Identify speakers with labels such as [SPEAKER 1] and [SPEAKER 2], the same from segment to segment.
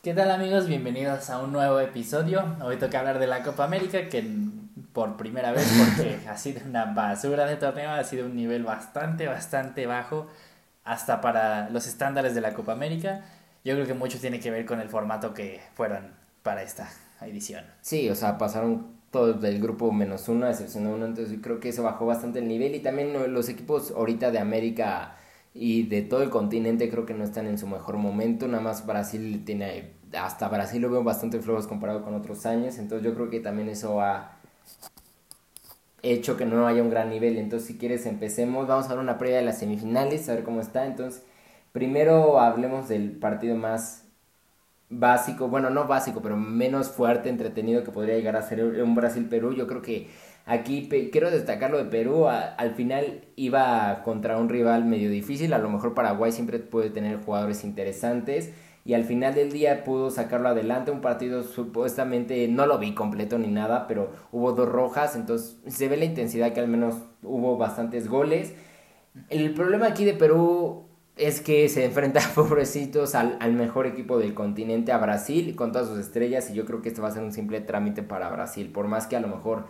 [SPEAKER 1] ¿Qué tal amigos? Bienvenidos a un nuevo episodio. Hoy toca hablar de la Copa América, que por primera vez, porque ha sido una basura de torneo, ha sido un nivel bastante, bastante bajo, hasta para los estándares de la Copa América. Yo creo que mucho tiene que ver con el formato que fueron para esta edición.
[SPEAKER 2] Sí, o sea, pasaron todos del grupo menos uno, excepción de uno, entonces creo que eso bajó bastante el nivel y también los equipos ahorita de América y de todo el continente creo que no están en su mejor momento, nada más Brasil tiene, hasta Brasil lo veo bastante flojos comparado con otros años, entonces yo creo que también eso ha hecho que no haya un gran nivel, entonces si quieres empecemos, vamos a ver una previa de las semifinales, a ver cómo está, entonces primero hablemos del partido más básico, bueno, no básico, pero menos fuerte, entretenido que podría llegar a ser un Brasil-Perú, yo creo que Aquí quiero destacar lo de Perú, al final iba contra un rival medio difícil, a lo mejor Paraguay siempre puede tener jugadores interesantes y al final del día pudo sacarlo adelante, un partido supuestamente no lo vi completo ni nada, pero hubo dos rojas, entonces se ve la intensidad que al menos hubo bastantes goles. El problema aquí de Perú es que se enfrenta, pobrecitos, al, al, mejor equipo del continente, a Brasil, con todas sus estrellas, y yo creo que esto va a ser un simple trámite para Brasil, por más que a lo mejor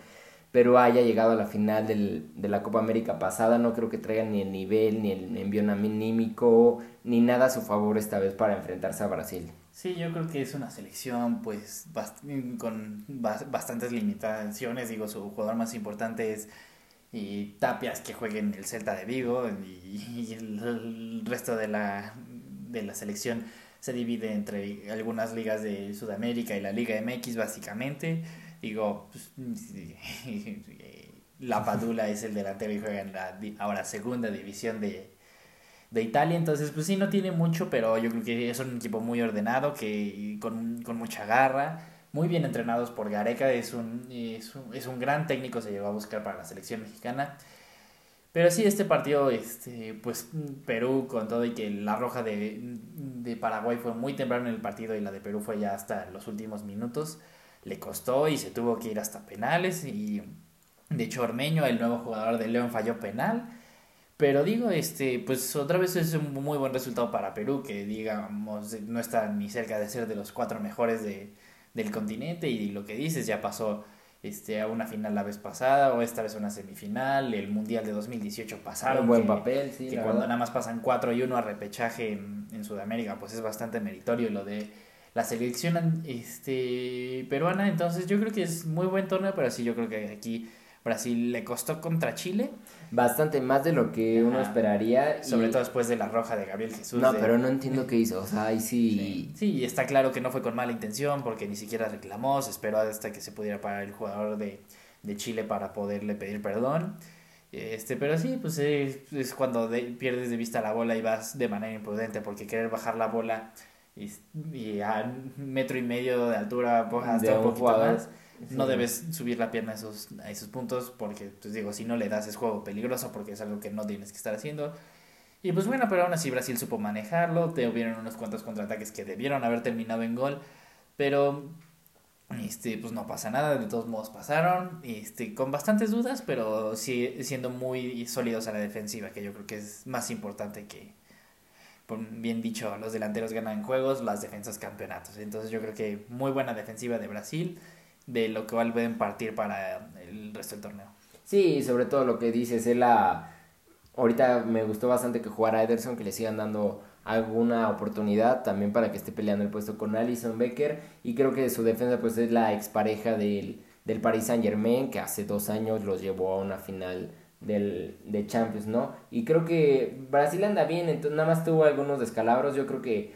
[SPEAKER 2] Perú haya llegado a la final del, de la Copa América pasada. No creo que traigan ni el nivel, ni el envío anímico, ni nada a su favor esta vez para enfrentarse a Brasil.
[SPEAKER 1] Sí, yo creo que es una selección pues con bastantes limitaciones. Digo, su jugador más importante es y Tapias que juegue en el Celta de Vigo y, el, resto de la, de la selección se divide entre algunas ligas de Sudamérica y la Liga MX básicamente digo, pues, la Padula es el delantero y juega en la ahora segunda división de, de Italia, entonces pues sí, no tiene mucho, pero yo creo que es un equipo muy ordenado, que con, con mucha garra, muy bien entrenados por Gareca, es un, es un, es un gran técnico, se llegó a buscar para la selección mexicana. Pero sí, este partido, este, pues Perú con todo y que la roja de, de Paraguay fue muy temprano en el partido y la de Perú fue ya hasta los últimos minutos le costó y se tuvo que ir hasta penales y de hecho Ormeño, el nuevo jugador de León, falló penal. Pero digo, este, pues otra vez es un muy buen resultado para Perú, que digamos no está ni cerca de ser de los cuatro mejores de, del continente y lo que dices ya pasó este, a una final la vez pasada o esta vez una semifinal, el Mundial de 2018 pasaron.
[SPEAKER 2] Un buen papel, sí.
[SPEAKER 1] Que cuando nada más pasan cuatro y uno a repechaje en, en Sudamérica, pues es bastante meritorio lo de la selección este, peruana. Entonces yo creo que es muy buen torneo, pero sí, yo creo que aquí Brasil le costó contra Chile.
[SPEAKER 2] Bastante más de lo que uno esperaría.
[SPEAKER 1] Sobre todo después de la roja de Gabriel Jesús.
[SPEAKER 2] No, pero no entiendo qué hizo. O sea, ahí sí...
[SPEAKER 1] sí... está claro que no fue con mala intención porque ni siquiera reclamó. Se esperó hasta que se pudiera parar el jugador de, de Chile para poderle pedir perdón. Este, pero sí, pues es, es cuando pierdes de vista la bola y vas de manera imprudente porque querer bajar la bola y, a un metro y medio de altura pues, hasta un poquito más, no debes subir la pierna a esos, a esos puntos porque, pues digo, si no le das es juego peligroso porque es algo que no tienes que estar haciendo. Y pues bueno, pero aún así Brasil supo manejarlo, te hubieron unos cuantos contraataques que debieron haber terminado en gol, pero este pues no pasa nada, de todos modos pasaron, este con bastantes dudas, pero sí siendo muy sólidos a la defensiva, que yo creo que es más importante que, bien dicho, los delanteros ganan juegos, las defensas campeonatos. Entonces yo creo que muy buena defensiva de Brasil, de lo cual pueden partir para el resto del torneo.
[SPEAKER 2] Sí, sobre todo lo que dices, él la... Ahorita me gustó bastante que jugara Ederson, que le sigan dando alguna oportunidad también para que esté peleando el puesto con Alison Becker y creo que su defensa pues es la expareja del, del Paris Saint Germain que hace dos años los llevó a una final del, de Champions, ¿no? Y creo que Brasil anda bien, entonces nada más tuvo algunos descalabros. Yo creo que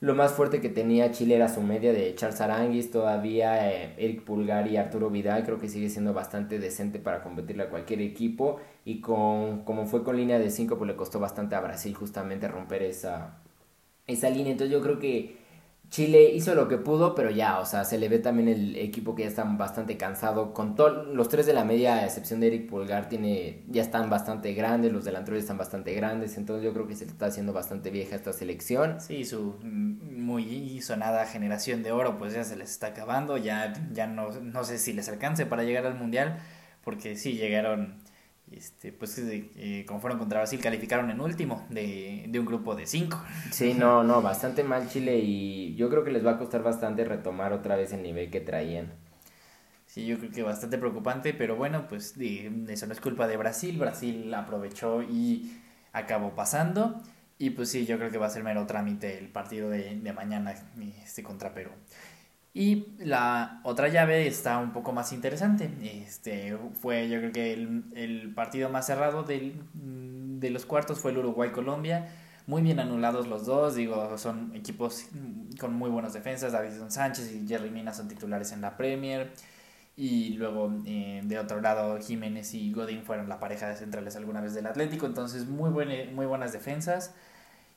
[SPEAKER 2] lo más fuerte que tenía Chile era su media de Charles Aranguis, todavía eh, Eric Pulgar y Arturo Vidal. Creo que sigue siendo bastante decente para competirle a cualquier equipo. Y con como fue con línea de 5, pues le costó bastante a Brasil justamente romper esa, esa línea. Entonces yo creo que Chile hizo lo que pudo, pero ya, o sea, se le ve también el equipo que ya está bastante cansado. Con todos los tres de la media, a excepción de Eric Pulgar, tiene, ya están bastante grandes, los delanteros están bastante grandes, entonces yo creo que se está haciendo bastante vieja esta selección.
[SPEAKER 1] Sí, su muy sonada generación de oro, pues ya se les está acabando, ya, ya no, no sé si les alcance para llegar al Mundial, porque sí llegaron este, pues eh, como fueron contra Brasil, calificaron en último de, de un grupo de cinco.
[SPEAKER 2] Sí, no, no, bastante mal Chile y yo creo que les va a costar bastante retomar otra vez el nivel que traían.
[SPEAKER 1] Sí, yo creo que bastante preocupante, pero bueno, pues eso no es culpa de Brasil. Brasil aprovechó y acabó pasando. Y pues sí, yo creo que va a ser mero trámite el partido de, de mañana este, contra Perú. Y la otra llave está un poco más interesante. Este fue, yo creo que el, partido más cerrado del, de los cuartos fue el Uruguay-Colombia. Muy bien anulados los dos, digo, son equipos con muy buenas defensas. David Sánchez y Jerry Mina son titulares en la Premier. Y luego eh, de otro lado Jiménez y Godín fueron la pareja de centrales alguna vez del Atlético. Entonces muy, muy buenas defensas.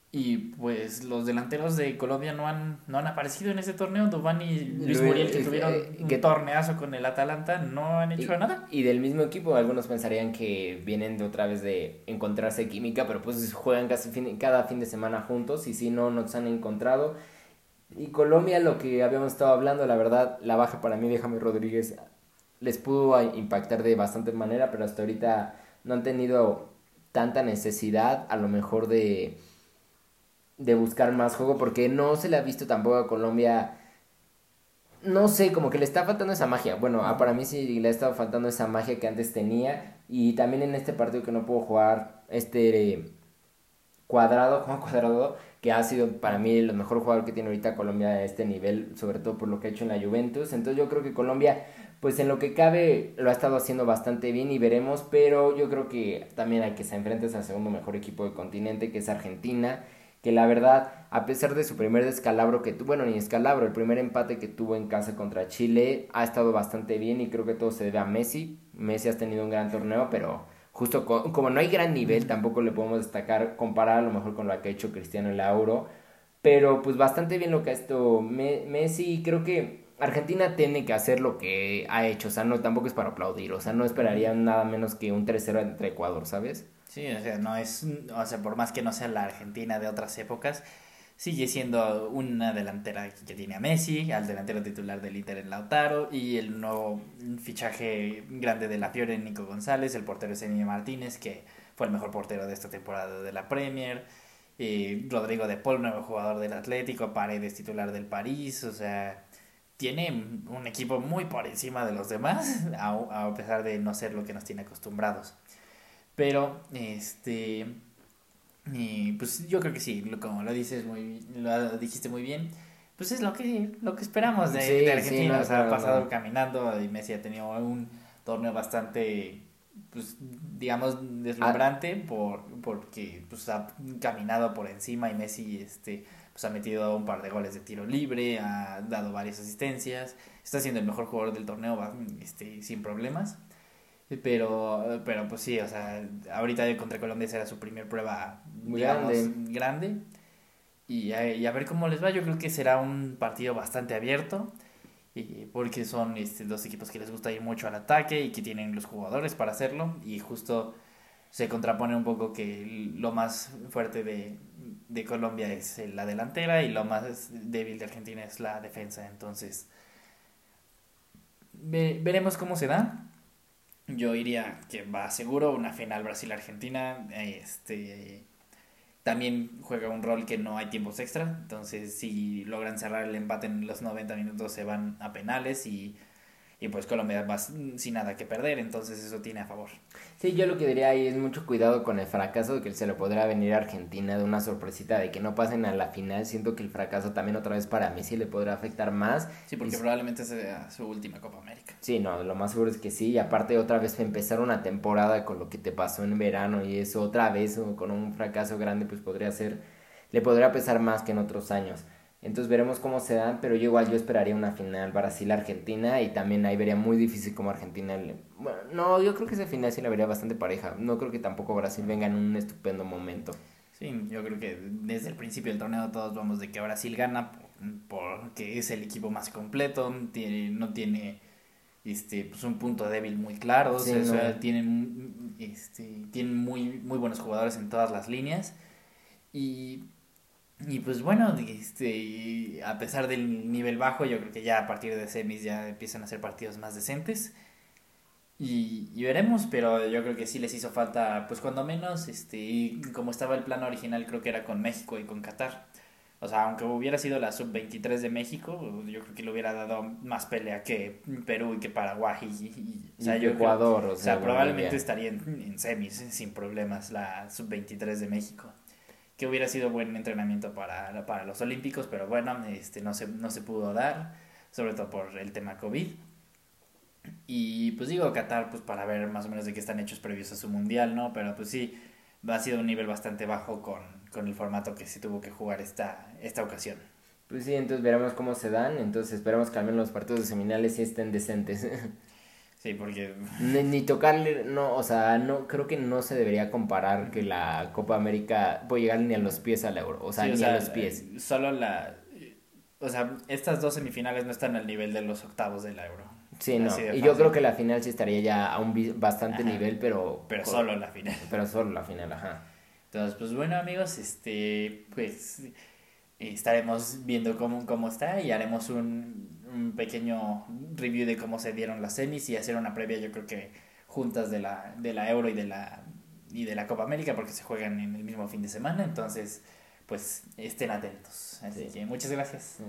[SPEAKER 1] Y pues los delanteros de Colombia no han, no han aparecido en ese torneo. Dubán y Luis Muriel, que tuvieron eh, un torneazo con el Atalanta, no han hecho nada.
[SPEAKER 2] Y del mismo equipo, algunos pensarían que vienen de otra vez de encontrarse química, pero pues juegan casi cada fin de semana juntos y si no, no se han encontrado. Y Colombia, lo que habíamos estado hablando, la verdad, la baja para mí de Jaime Rodríguez les pudo impactar de bastante manera, pero hasta ahorita no han tenido tanta necesidad, a lo mejor de de buscar más juego porque no se le ha visto tampoco a Colombia. No sé, como que le está faltando esa magia. Bueno, para mí sí le ha estado faltando esa magia que antes tenía. Y también en este partido que no puedo jugar, este cuadrado, Cuadrado, que ha sido para mí el mejor jugador que tiene ahorita Colombia a este nivel, sobre todo por lo que ha hecho en la Juventus. Entonces yo creo que Colombia, pues en lo que cabe, lo ha estado haciendo bastante bien y veremos, pero yo creo que también hay que se enfrentes al segundo mejor equipo del continente, que es Argentina que la verdad, a pesar de su primer descalabro que tuvo, bueno, ni escalabro, el primer empate que tuvo en casa contra Chile, ha estado bastante bien y creo que todo se debe a Messi. Messi ha tenido un gran torneo, pero justo como no hay gran nivel, tampoco le podemos destacar, comparar a lo mejor con lo que ha hecho Cristiano en la Euro. Pero pues bastante bien lo que ha hecho Messi, creo que Argentina tiene que hacer lo que ha hecho, o sea, no tampoco es para aplaudir, o sea, no esperaría nada menos que un 3-0 entre Ecuador, ¿sabes?
[SPEAKER 1] Sí, o sea, no es, o sea, por más que no sea la Argentina de otras épocas, sigue siendo una delantera que tiene a Messi, al delantero titular del Inter en Lautaro, y el nuevo fichaje grande de la Fiore, Nico González, el portero Senio Martínez, que fue el mejor portero de esta temporada de la Premier, y Rodrigo de Paul, nuevo jugador del Atlético, Paredes titular del París, o sea, tiene un equipo muy por encima de los demás, a, a pesar de no ser lo que nos tiene acostumbrados. Pero, este, y pues yo creo que sí, como lo dices muy, lo dijiste muy bien, pues es lo que, lo que esperamos de, Argentina. ha pasado caminando y Messi ha tenido un torneo bastante, pues, digamos, deslumbrante por, porque pues, ha caminado por encima y Messi, este, pues ha metido un par de goles de tiro libre, ha dado varias asistencias, está siendo el mejor jugador del torneo, este, sin problemas. Pero, pero pues sí, o sea, ahorita contra Colombia será su primer prueba Muy grande. grande. Y a, y a, ver cómo les va. Yo creo que será un partido bastante abierto. Y porque son este, dos equipos que les gusta ir mucho al ataque y que tienen los jugadores para hacerlo. Y justo se contrapone un poco que lo más fuerte de, de Colombia es la delantera y lo más débil de Argentina es la defensa. Entonces, veremos cómo se da yo diría que va seguro una final Brasil-Argentina. Este también juega un rol que no hay tiempos extra. Entonces, si logran cerrar el empate en los 90 minutos, se van a penales y y pues Colombia va sin nada que perder, entonces eso tiene a favor.
[SPEAKER 2] Sí, yo lo que diría ahí es mucho cuidado con el fracaso de que se le podrá venir a Argentina de una sorpresita de que no pasen a la final. Siento que el fracaso también otra vez para Messi le podrá afectar más.
[SPEAKER 1] Sí, porque probablemente sea su última Copa América.
[SPEAKER 2] Sí, no, lo más seguro es que sí. Y aparte otra vez empezar una temporada con lo que te pasó en verano y eso otra vez con un fracaso grande pues podría ser, le podría pesar más que en otros años. Entonces veremos cómo se dan, pero yo igual yo esperaría una final Brasil-Argentina y también ahí vería muy difícil como Argentina... Bueno, no, yo creo que esa final sí la vería bastante pareja. No creo que tampoco Brasil venga en un estupendo momento.
[SPEAKER 1] Sí, yo creo que desde el principio del torneo todos vamos de que Brasil gana porque es el equipo más completo, tiene, no tiene este pues un punto débil muy claro, tienen, este, tienen muy, muy buenos jugadores en todas las líneas y y pues bueno, este, a pesar del nivel bajo, yo creo que ya a partir de semis ya empiezan a ser partidos más decentes. Y, y, veremos, pero yo creo que sí les hizo falta, pues cuando menos, este, y como estaba el plan original, creo que era con México y con Qatar. O sea, aunque hubiera sido la sub-23 de México, yo creo que le hubiera dado más pelea que Perú y que Paraguay. Y, o sea, yo Ecuador, o sea, probablemente estaría en, en, semis sin problemas la sub-23 de México. Que hubiera sido buen entrenamiento para, para los Olímpicos, pero bueno, este, no, se, no se pudo dar, sobre todo por el tema COVID. Y pues digo Qatar, pues para ver más o menos de qué están hechos previos a su mundial, ¿no? Pero pues sí, ha sido un nivel bastante bajo con, con el formato que se tuvo que jugar esta, esta ocasión.
[SPEAKER 2] Pues sí, entonces veremos cómo se dan, entonces esperamos que al menos los partidos de seminales sí estén decentes.
[SPEAKER 1] Sí, porque...
[SPEAKER 2] Ni, tocarle, no, o sea, no, creo que no se debería comparar que la Copa América puede llegar ni a los pies al Euro, o sea, ni a los pies.
[SPEAKER 1] Solo la... O sea, estas dos semifinales no están al nivel de los octavos del Euro.
[SPEAKER 2] Sí, no. Y yo creo que la final sí estaría ya a un bastante nivel, pero...
[SPEAKER 1] Pero solo la final.
[SPEAKER 2] Pero solo la final, ajá.
[SPEAKER 1] Entonces, pues bueno amigos, este, pues estaremos viendo cómo, cómo está y haremos un, un pequeño review de cómo se dieron las semis y hacer una previa yo creo que juntas de la, de la Euro y de la, y de la Copa América porque se juegan en el mismo fin de semana, entonces pues estén atentos. Así que muchas gracias.